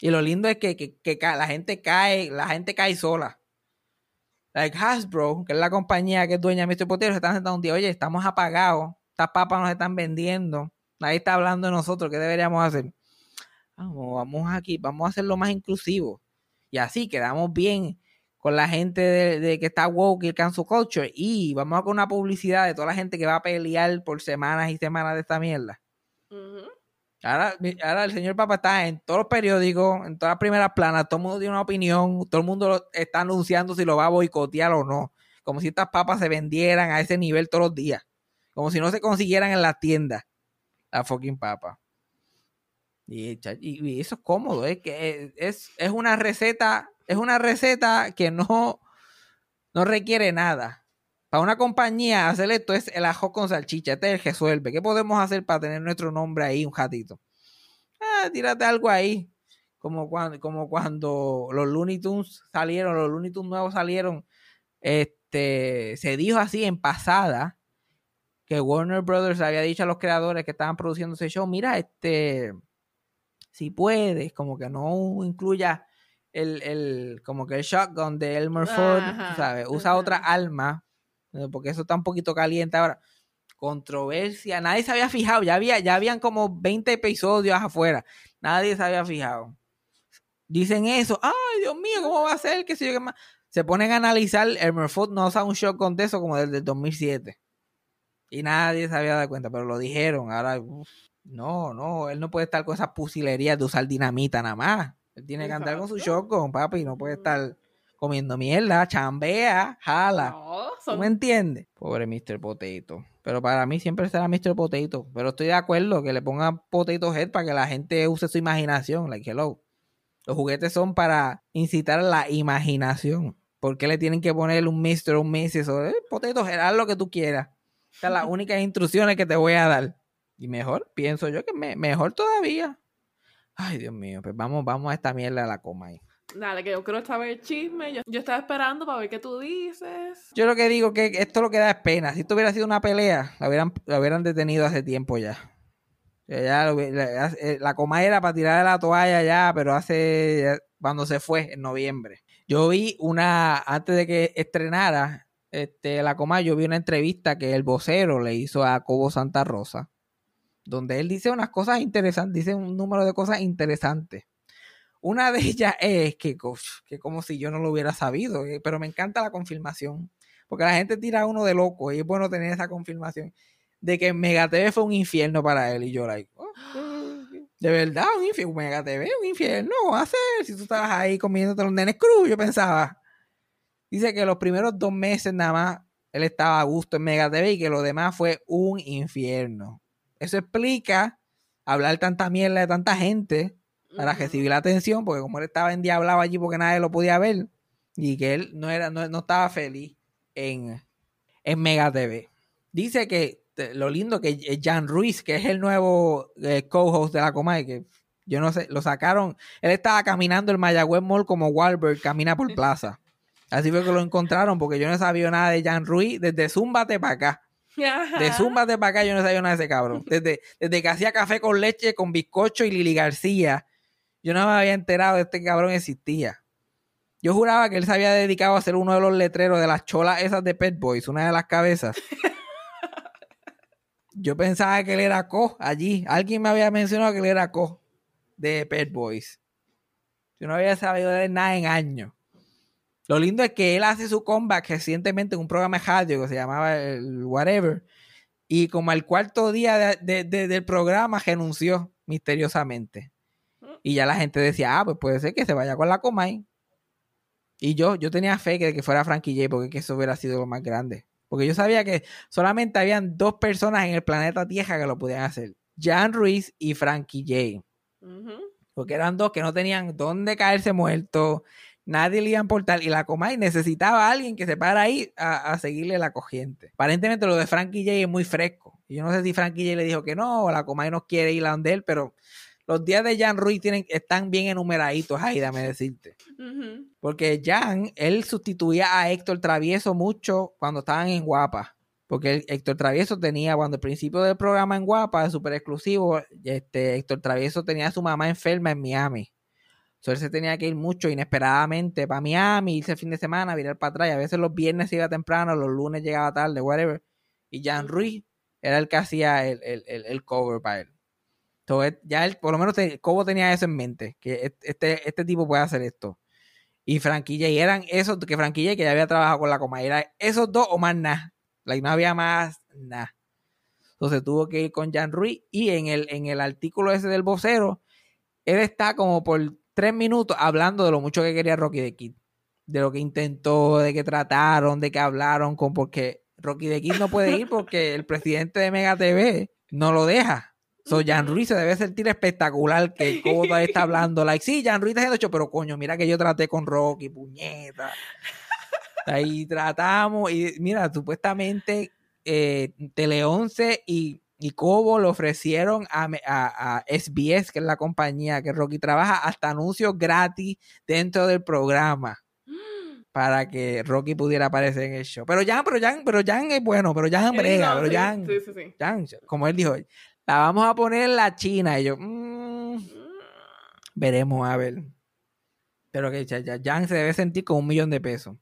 Y lo lindo es que, que, la gente cae, la gente cae sola. Like Hasbro, que es la compañía que es dueña de Mr. Potero, se están sentando un día, oye, estamos apagados, estas papas nos están vendiendo, nadie está hablando de nosotros, ¿qué deberíamos hacer? Vamos, vamos aquí, vamos a hacerlo más inclusivo. Y así quedamos bien con la gente de, que está woke y el cancel culture. Y vamos a con una publicidad de toda la gente que va a pelear por semanas y semanas de esta mierda. Ahora, ahora el señor Papa está en todos los periódicos, en todas las primeras planas, todo el mundo tiene una opinión, todo el mundo está anunciando si lo va a boicotear o no. Como si estas papas se vendieran a ese nivel todos los días. Como si no se consiguieran en las tiendas. La fucking papa. Y, eso es cómodo, es que es, es, una receta, es una receta que no, no requiere nada. Para una compañía hacer esto es el ajo con salchicha, este es el que resuelve. ¿Qué podemos hacer para tener nuestro nombre ahí, un gatito? Ah, tírate algo ahí. Como cuando, como cuando los Looney Tunes salieron, los Looney Tunes nuevos salieron, este, se dijo así en pasada que Warner Brothers había dicho a los creadores que estaban produciendo ese show, mira, este, si puedes, como que no incluya el, el como que el shotgun de Elmer Ford, ¿sabes? Usa otra alma porque eso está un poquito caliente ahora. Controversia, nadie se había fijado, ya, había, ya habían como 20 episodios afuera, nadie se había fijado. Dicen eso, ay Dios mío, ¿cómo va a ser? que se, se ponen a analizar, el Murphy no usa un shotgun de eso como desde el 2007. Y nadie se había dado cuenta, pero lo dijeron. Ahora, no, no, él no puede estar con esas pusilerías de usar dinamita nada más. Él tiene que andar con su shotgun, papi, no puede estar comiendo mierda, chambea, jala. No, me entiendes? Pobre Mr. Potato. Pero para mí siempre será Mr. Potato. Pero estoy de acuerdo que le pongan Potato Head para que la gente use su imaginación. Like, hello. Los juguetes son para incitar la imaginación. ¿Por qué le tienen que poner un Mr. o un Mrs. o eh, Potato Head? Haz lo que tú quieras. Estas son las únicas instrucciones que te voy a dar. Y mejor, pienso yo que mejor todavía. Ay, Dios mío, pues vamos, vamos a esta mierda a la coma ahí.
Dale, que yo quiero saber el chisme. Yo, estaba esperando para ver qué tú dices.
Yo lo que digo que esto lo que da es pena. Si esto hubiera sido una pelea, la hubieran, la hubieran detenido hace tiempo ya. Ya, eh, la, coma era para tirar la toalla ya, pero hace cuando se fue en noviembre. Yo vi una, antes de que estrenara este, la coma, yo vi una entrevista que el vocero le hizo a Cobo Santa Rosa, donde él dice unas cosas interesantes, dice un número de cosas interesantes. Una de ellas es que, que como si yo no lo hubiera sabido, eh, pero me encanta la confirmación, porque la gente tira a uno de loco y es bueno tener esa confirmación de que Mega TV fue un infierno para él y yo like, oh, de verdad, un infierno, Mega TV, un infierno, a hacer si tú estabas ahí comiéndote los nenes cruz, yo pensaba. Dice que los primeros dos meses nada más él estaba a gusto en Mega TV y que lo demás fue un infierno. Eso explica hablar tanta mierda de tanta gente para recibir la atención, porque como él estaba endiablado allí porque nadie lo podía ver, y que él no, era, no, estaba feliz en, en Mega TV. Dice que lo lindo que Jan Ruiz, que es el nuevo eh, co-host de la Comay, que yo no sé, lo sacaron, él estaba caminando el Mayagüez Mall como Wahlberg camina por plaza. Así fue que lo encontraron, porque yo no sabía nada de Jan Ruiz desde Zúmbate para acá. De Zumba de para acá yo no sabía nada de ese cabrón. Desde, desde que hacía café con leche, con bizcocho y Lili García, yo no me había enterado de este cabrón existía. Yo juraba que él se había dedicado a ser uno de los letreros de las cholas esas de Pet Boys, una de las cabezas. Yo pensaba que él era co allí. Alguien me había mencionado que él era co de Pet Boys. Yo no había sabido de nada en años. Lo lindo es que él hace su comeback recientemente en un programa de radio que se llamaba el Whatever. Y como al cuarto día del programa renunció misteriosamente. Y ya la gente decía, ah, pues puede ser que se vaya con la Comay. Y yo, yo tenía fe de que fuera Frankie J, porque eso hubiera sido lo más grande. Porque yo sabía que solamente habían dos personas en el planeta Tierra que lo podían hacer. Jan Ruiz y Frankie J. Porque eran dos que no tenían dónde caerse muertos, nadie le iba a importar. Y la Comay necesitaba a alguien que se para ahí a, seguirle la corriente. Aparentemente lo de Frankie J es muy fresco. Y yo no sé si Frankie J le dijo que no, o la Comay no quiere ir a donde él, pero los días de Jan Ruiz tienen, están bien enumeraditos ahí, dame decirte. Porque Jan, él sustituía a Héctor Travieso mucho cuando estaban en Guapa. Porque Héctor Travieso tenía, cuando el principio del programa en Guapa, súper exclusivo, este, Héctor Travieso tenía a su mamá enferma en Miami. Entonces él se tenía que ir mucho inesperadamente para Miami, irse el fin de semana, virar para atrás. Y a veces los viernes iba temprano, los lunes llegaba tarde, whatever. Y Jan Ruiz era el que hacía el, el cover para él ya él, por lo menos Cobo tenía eso en mente, que este, este tipo puede hacer esto. Y Franquilla, y eran esos, que Franquilla que ya había trabajado con la coma, era esos dos o más nada. no había más nada. Entonces tuvo que ir con Jan Ruiz y en el, en el artículo ese del vocero, él está como por tres minutos hablando de lo mucho que quería Rocky de Kid. De lo que intentó, de que trataron, de que hablaron, con porque Rocky de Kid no puede ir porque el presidente de Mega TV no lo deja. So, Jan Ruiz se debe sentir espectacular que Cobo está hablando. Like, sí, Jan Ruiz está haciendo hecho, pero coño, mira que yo traté con Rocky, puñeta. Ahí tratamos. Y mira, supuestamente eh, Tele 11 y, y Cobo le ofrecieron a, a, SBS, que es la compañía que Rocky trabaja, hasta anuncios gratis dentro del programa para que Rocky pudiera aparecer en el show. Pero Jan, pero Jan, pero Jan es bueno, pero Jan brega, pero Jan, Jan, como él dijo, la vamos a poner en la China. Y yo, mm, veremos a ver. Pero que Jan se debe sentir con un millón de pesos.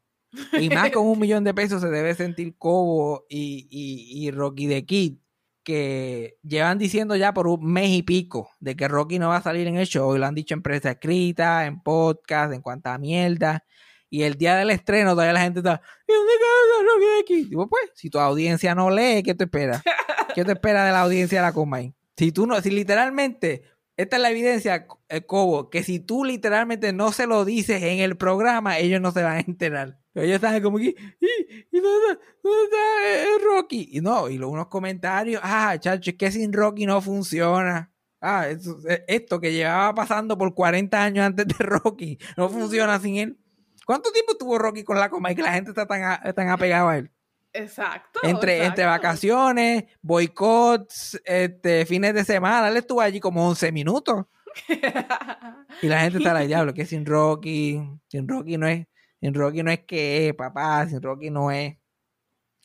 Y más con un millón de pesos se debe sentir Cobo y, y, Rocky de Kid, que llevan diciendo ya por un mes y pico de que Rocky no va a salir en el show. Y lo han dicho en prensa escrita, en podcast, en cuanta mierda. Y el día del estreno todavía la gente está, ¿y dónde queda Rocky de Kid? Digo, pues, si tu audiencia no lee, ¿qué te espera? ¿Qué te espera de la audiencia de la Comay? Si tú no, si literalmente, esta es la evidencia, el eh, Cobo, que si tú literalmente no se lo dices en el programa, ellos no se van a enterar. Ellos están como que, ¿y, dónde, está, eh, Rocky? Y no, y unos comentarios, ah, chacho, es que sin Rocky no funciona. Ah, eh, esto, que llevaba pasando por 40 años antes de Rocky, no funciona sin él. ¿Cuánto tiempo tuvo Rocky con la coma y que la gente está tan, tan apegada a él?
Exacto.
Entre, entre vacaciones, boicots, este, fines de semana. Él estuvo allí como 11 minutos. y la gente está la diablo, que sin Rocky, sin Rocky no es, sin Rocky no es que papá, sin Rocky no es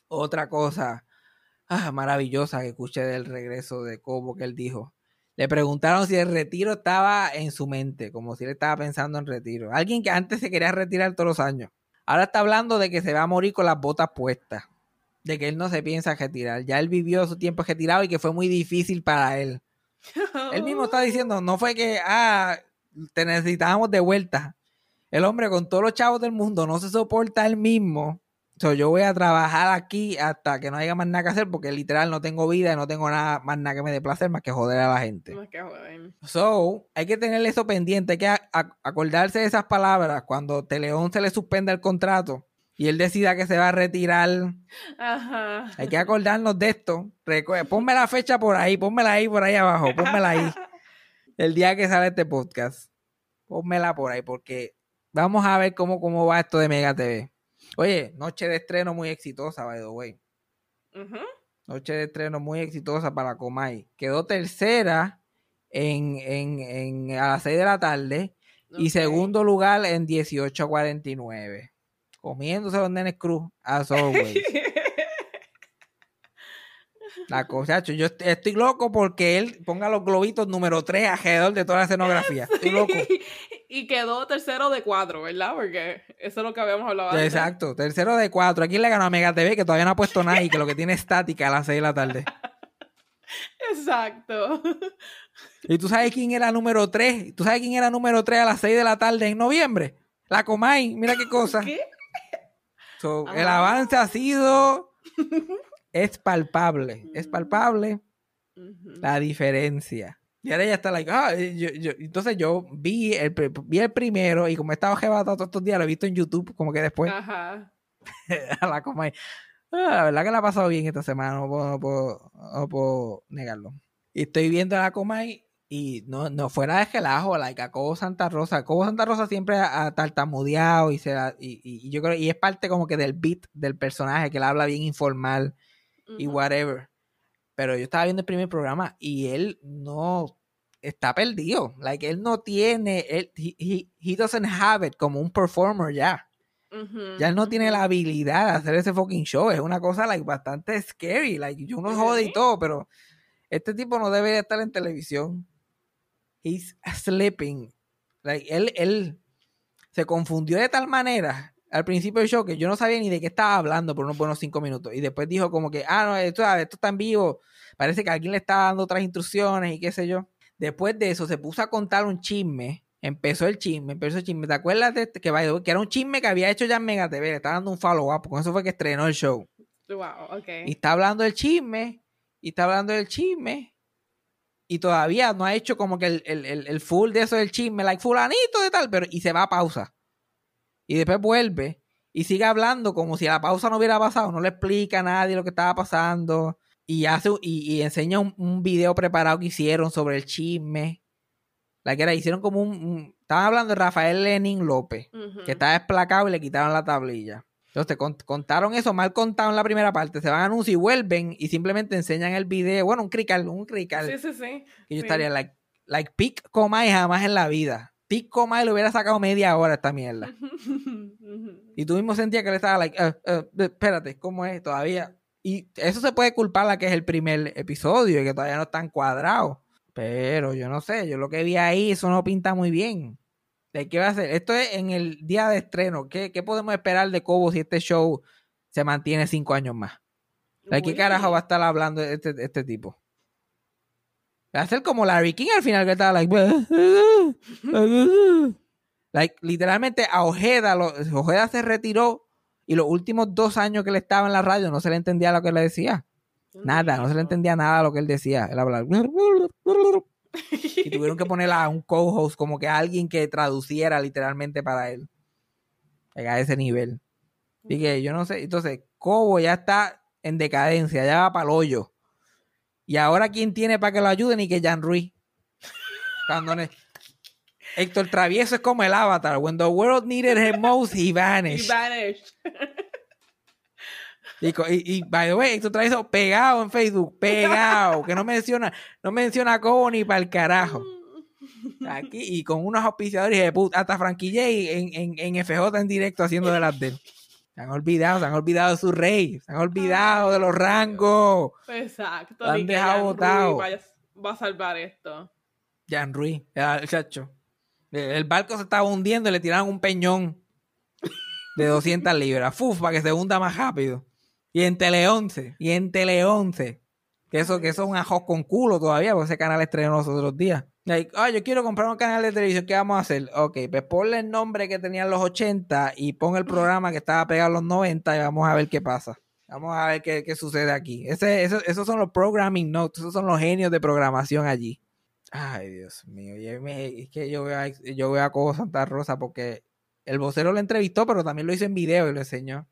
otra cosa ah, maravillosa que escuché del regreso de Cobo que él dijo. Le preguntaron si el retiro estaba en su mente, como si él estaba pensando en retiro. Alguien que antes se quería retirar todos los años. Ahora está hablando de que se va a morir con las botas puestas de que él no se piensa retirar. Ya él vivió su tiempo retirado y que fue muy difícil para él. él mismo está diciendo, no fue que, ah, te necesitábamos de vuelta. El hombre con todos los chavos del mundo no se soporta él mismo. So, yo voy a trabajar aquí hasta que no haya más nada que hacer porque literal no tengo vida y no tengo nada más nada que me dé placer más que joder a la gente. Más que joder. So, hay que tener eso pendiente, hay que acordarse de esas palabras cuando Teleón se le suspenda el contrato y él decida que se va a retirar. Ajá. Hay que acordarnos de esto. Ponme la fecha por ahí, pónmela ahí por ahí abajo, pónmela ahí. El día que sale este podcast. Pónmela por ahí porque vamos a ver cómo, cómo va esto de Mega TV. Oye, noche de estreno muy exitosa, by the way. Noche de estreno muy exitosa para Comay. Quedó tercera en, en, a las 6 de la tarde y segundo lugar en 18 a 49 comiéndose los nenes cruz as always. La cosa, yo est- estoy loco porque él ponga los globitos número 3 alrededor de toda la escenografía. Estoy loco.
Y quedó tercero de cuatro, ¿verdad? Porque eso es lo que habíamos hablado antes.
Exacto, tercero de cuatro. Aquí le ganó a Mega TV que todavía no ha puesto nada y que lo que tiene es estática a las 6 de la tarde.
Exacto.
¿Y tú sabes quién era número 3? ¿Tú sabes quién era número 3 a las 6 de la tarde en noviembre? La Comay, mira qué cosa.
¿Qué?
So, el avance ha sido. Es palpable. Es palpable
Ujú.
la diferencia. Y ahora ella está like, ah, eh, yo- yo- entonces yo vi el, vi el primero y como he estado jebatado todos estos días, lo he visto en YouTube, como que después
Ajá.
a la Comay. Ah, la verdad que la ha pasado bien esta semana, no puedo, no puedo- no puedo negarlo. Y estoy viendo a la Comay y no, no fuera de relajo, like a Cobo Santa Rosa. Cobo Santa Rosa siempre ha, ha tartamudeado y, se la- y, y- yo creo y es parte como que del beat del personaje, que él habla bien informal y whatever. Pero yo estaba viendo el primer programa y él no está perdido. Like, él no tiene, él, he, he- he doesn't have it como un performer ya. Ya él no tiene la habilidad de hacer ese fucking show. Es una cosa like, bastante scary. Like, yo no jode y todo, pero este tipo no debe de estar en televisión. He's sleeping. Like, él, él se confundió de tal manera al principio del show que yo no sabía ni de qué estaba hablando por unos buenos cinco minutos. Y después dijo como que, ah, no, esto, esto está en vivo. Parece que alguien le estaba dando otras instrucciones y qué sé yo. Después de eso se puso a contar un chisme. Empezó el chisme, empezó el chisme. ¿Te acuerdas de este? que, que era un chisme que había hecho ya en Mega TV? Le estaba dando un follow-up. Con eso fue que estrenó el show.
Wow, ok.
Y está hablando del chisme. Y está hablando del chisme. Y todavía no ha hecho como que el, el- el- el full de eso del chisme, like fulanito de tal, pero y se va a pausa. Y después vuelve y sigue hablando como si la pausa no hubiera pasado. No le explica a nadie lo que estaba pasando. Y hace y, y enseña un, un video preparado que hicieron sobre el chisme. La que era, hicieron como un, un- Estaban hablando de Rafael Lenin López que estaba desplacado y le quitaron la tablilla. Entonces cont- contaron eso, mal contado en la primera parte, se van a anunciar y vuelven y simplemente enseñan el video, bueno, un crical, un crical,
Sí, sí, sí.
que yo estaría like, like Pic Comay jamás en la vida. Pic Comay le hubiera sacado media hora a esta mierda. Y tú mismo sentías que le estaba like, "Eh, eh, espérate, ¿cómo es todavía? Y eso se puede culpar a la que es el primer episodio y que todavía no están cuadrados. Pero yo no sé, yo lo que vi ahí, eso no pinta muy bien. ¿De qué va a ser? Esto es en el día de estreno. ¿Qué, qué podemos esperar de Cobo si este show se mantiene cinco años más? ¿De qué carajo va a estar hablando este, este tipo? Va a ser como Larry King al final que estaba like, like literalmente a Ojeda, lo- Ojeda se retiró y los últimos dos años que él estaba en la radio no se le entendía lo que él decía. Nada, no se le entendía nada a lo que él decía. Él hablaba. Y tuvieron que poner a un co-host como que alguien que traduciera literalmente para él. A ese nivel. Así que yo no sé. Entonces, Cobo ya está en decadencia, ya va para el hoyo. Y ahora, ¿quién tiene para que lo ayuden? Y que Jan Ruiz. Cuando Héctor Travieso es como el avatar. When the world needed him most, he vanished.
vanished.
Y, y, by the way, Héctor Travieso pegado en Facebook, pegado. Que no menciona, no menciona a Cobo ni para el carajo. Aquí, y con unos auspiciadores de puta, hasta Frankie J en, en, en FJ en directo haciendo de las de él. Se han olvidado, se han olvidado de su rey, se han olvidado de los rangos.
Exacto.
Han dejado
vaya- Va a salvar esto.
Jan Ruiz, el chacho. El barco se estaba hundiendo y le tiraron un peñón de 200 libras. Fuf, para que se hunda más rápido. Y en Tele 11, y en Tele 11. Que eso, que eso es un ajo con culo todavía, porque ese canal estrenó los otros días. Like, ah, yo quiero comprar un canal de televisión, ¿qué vamos a hacer? Ok, pues ponle el nombre que tenían los 80 y pon el programa que estaba pegado en los 90 y vamos a ver qué pasa. Vamos a ver qué, qué sucede aquí. Ese, eso- esos son los programming notes, esos son los genios de programación allí. Ay, Dios mío. es que yo veo, a, yo veo a Cobo Santa Rosa porque el vocero lo entrevistó, pero también lo hizo en video y lo enseñó.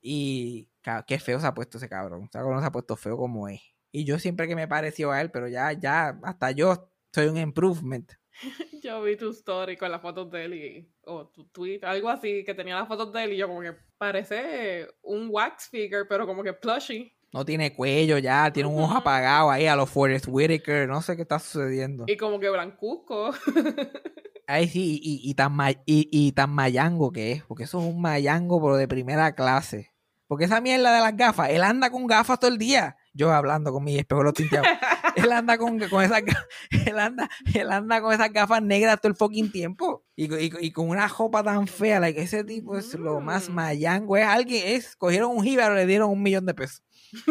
Y qué feo se ha puesto ese cabrón. Ese cabrón se ha puesto feo como es. Y yo siempre que me pareció a él, pero ya, ya, hasta yo soy un improvement.
Yo vi tu story con las fotos de él y, o tu tweet, algo así, que tenía las fotos de él y yo como que parece un wax figure, pero como que plushy.
No tiene cuello ya, tiene un ojo apagado ahí a los Forrest Whitaker. No sé qué está sucediendo.
Y como que blancuzco.
Ay, sí, y, y tan ma- y, y tan mayango que es, porque eso es un mayango, pero de primera clase. Porque esa mierda de las gafas, él anda con gafas todo el día. Yo hablando con mi espejuelo tinteado. él anda con, con esas él anda, él anda con esas gafas negras todo el fucking tiempo. Y, y- y con una jopa tan fea. Like, ese tipo es lo más
Mm.
mayango. Es alguien, es, cogieron un jíbaro y le dieron un millón de pesos.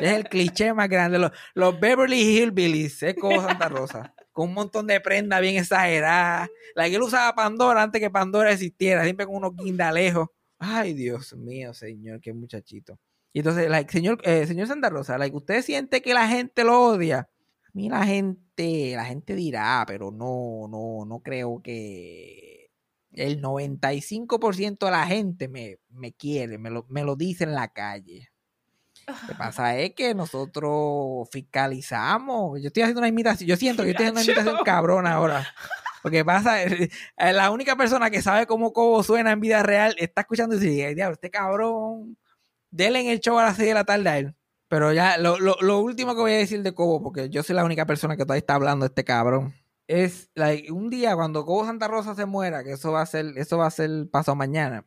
Es el cliché más grande. Los, los Beverly Hillbillies, es como Santa Rosa. Con un montón de prendas bien exageradas. La que él usaba Pandora antes que Pandora existiera. Siempre con unos guindalejos. Ay, Dios mío, señor, qué muchachito. Y entonces, like, señor, eh, señor Santa Rosa, like, ¿usted siente que la gente lo odia? A mí la gente, la gente dirá, pero no, no, no creo que el 95% de la gente me, me quiere, me lo, me lo dice en la calle. Lo que pasa es que nosotros fiscalizamos. Yo estoy haciendo una imitación. Yo siento que yo estoy haciendo una imitación cabrona ahora. Lo que pasa es eh, la única persona que sabe cómo Cobo suena en vida real está escuchando y dice, diablo, este cabrón, dele en el show a las 6 de la tarde a él. Pero ya, lo, lo- lo último que voy a decir de Cobo, porque yo soy la única persona que todavía está hablando de este cabrón, es like, un día cuando Cobo Santa Rosa se muera, que eso va a ser, eso va a ser pasado mañana.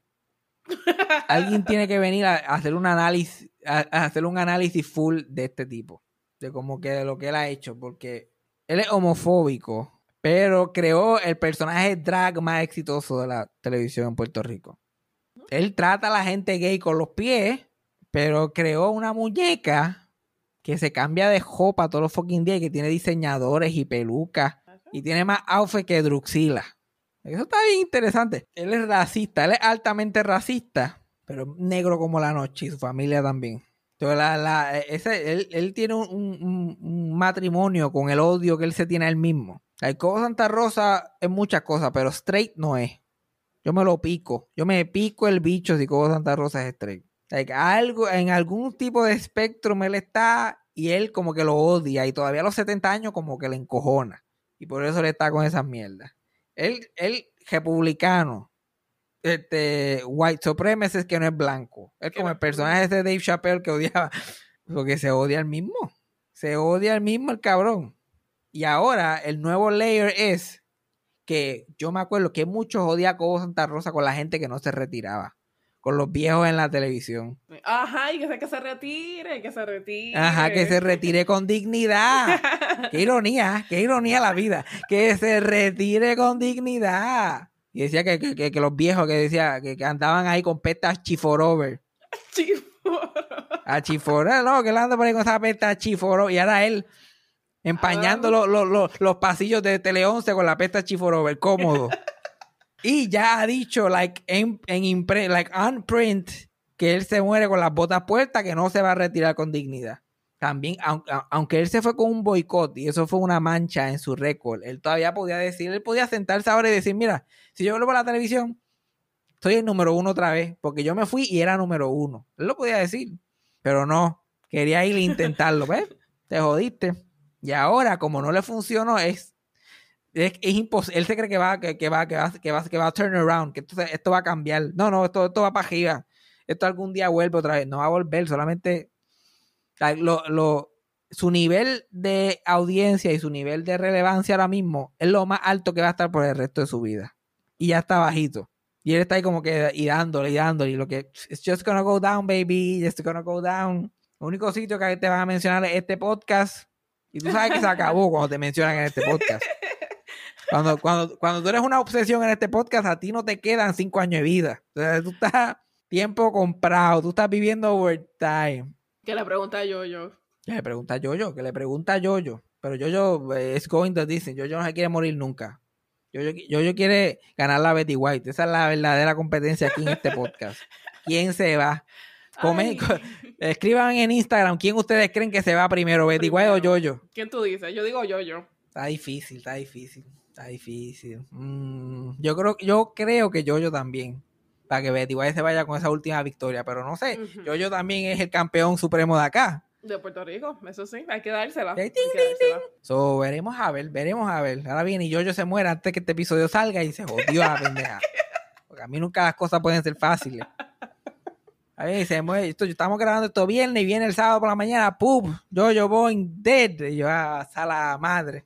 Alguien tiene que venir a, a hacer un análisis, a, a hacer un análisis full de este tipo, de como que de lo que él ha hecho, porque él es homofóbico, pero creó el personaje drag más exitoso de la televisión en Puerto Rico. Él trata a la gente gay con los pies, pero creó una muñeca que se cambia de jopa todos los fucking días y que tiene diseñadores y pelucas y tiene más outfit que Druxila. Eso está bien interesante. Él es racista, él es altamente racista, pero negro como la noche y su familia también. Entonces, la- la- ese- él, él tiene un, un- matrimonio con el odio que él se tiene a él mismo. El Cobo Santa Rosa es muchas cosas, pero straight no es. Yo me lo pico. Yo me pico el bicho si Cobo Santa Rosa es straight. Like, algo, en algún tipo de espectro él está y él como que lo odia y todavía a los 70 años como que le encojona. Y por eso le está con esas mierdas. Él, él republicano, este, white supremacist que no es blanco. Es como el personaje de Dave Chappelle que odiaba, porque se odia al mismo. Se odia al mismo el cabrón. Y ahora el nuevo layer es que yo me acuerdo que muchos odiaban a Cobo Santa Rosa con la gente que no se retiraba. Con los viejos en la televisión.
Ajá, y que se, que se retire, que se retire.
Ajá, que se retire con dignidad. Qué ironía, qué ironía la vida. Que se retire con dignidad. Y decía que, que- que- que los viejos que decía que, andaban ahí con petas chiforover.
Chivo.
A chiforover, no, que él anda por ahí con esa pesta chiforover. Y ahora él empañando
Ah.
los, los- los- los pasillos de Tele 11 con la pesta chiforover, cómodo. y ya ha dicho, like, en, en impre- like, on print, que él se muere con las botas puestas, que no se va a retirar con dignidad. También, aun- a- aunque él se fue con un boicot y eso fue una mancha en su récord, él todavía podía decir, él podía sentarse ahora y decir, mira, si yo vuelvo a la televisión, soy el número uno otra vez, porque yo me fui y era número uno. Él lo podía decir, pero no, quería ir a intentarlo, ¿ves? Te jodiste. Y ahora, como no le funcionó, es, es, es imposible. Él se cree que va, que, que va, que va, que va, que va a turn around, que esto, esto va a cambiar. No, no, esto, esto va para arriba. Esto algún día vuelve otra vez. No va a volver, solamente su nivel de audiencia y su nivel de relevancia ahora mismo es lo más alto que va a estar por el resto de su vida. Y ya está bajito. Y él está ahí como que y dándole y dándole. Y lo que, it's just gonna go down, baby. It's gonna go down. El único sitio que te van a mencionar es este podcast. Y tú sabes que se acabó cuando te mencionan en este podcast. Cuando, cuando, cuando tú eres una obsesión en este podcast, a ti no te quedan cinco años de vida. O sea, tú estás tiempo comprado, tú estás viviendo overtime.
Que le pregunta a yo, yo.
Que le pregunta a Yoyo, que le pregunta a Yoyo. Pero Yoyo eh, es going to Disney. Yoyo no se quiere morir nunca. Yoyo, Yoyo quiere ganar la Betty White. Esa es la verdadera competencia aquí en este podcast. ¿Quién se va? Come- escriban en Instagram quién ustedes creen que se va primero, Betty White o. Yoyo.
¿Quién tú dices? Yo digo yo, yo.
Está difícil, está difícil, está difícil. Mm, yo creo, yo creo que Yoyo también. Para que Betty White se vaya con esa última victoria. Pero no sé. Yoyo también es el campeón supremo de acá.
De Puerto Rico, eso sí, hay que dársela. Hay que dársela.
So, veremos a ver, veremos a ver. Ahora viene y Yoyo se muere antes que este episodio salga y se jodió la pendeja. Porque a mí nunca las cosas pueden ser fáciles. A ver, se muere. Esto, estamos grabando esto viernes y viene el sábado por la mañana, ¡pum! Yoyo Boing dead. Y yo, a sala madre.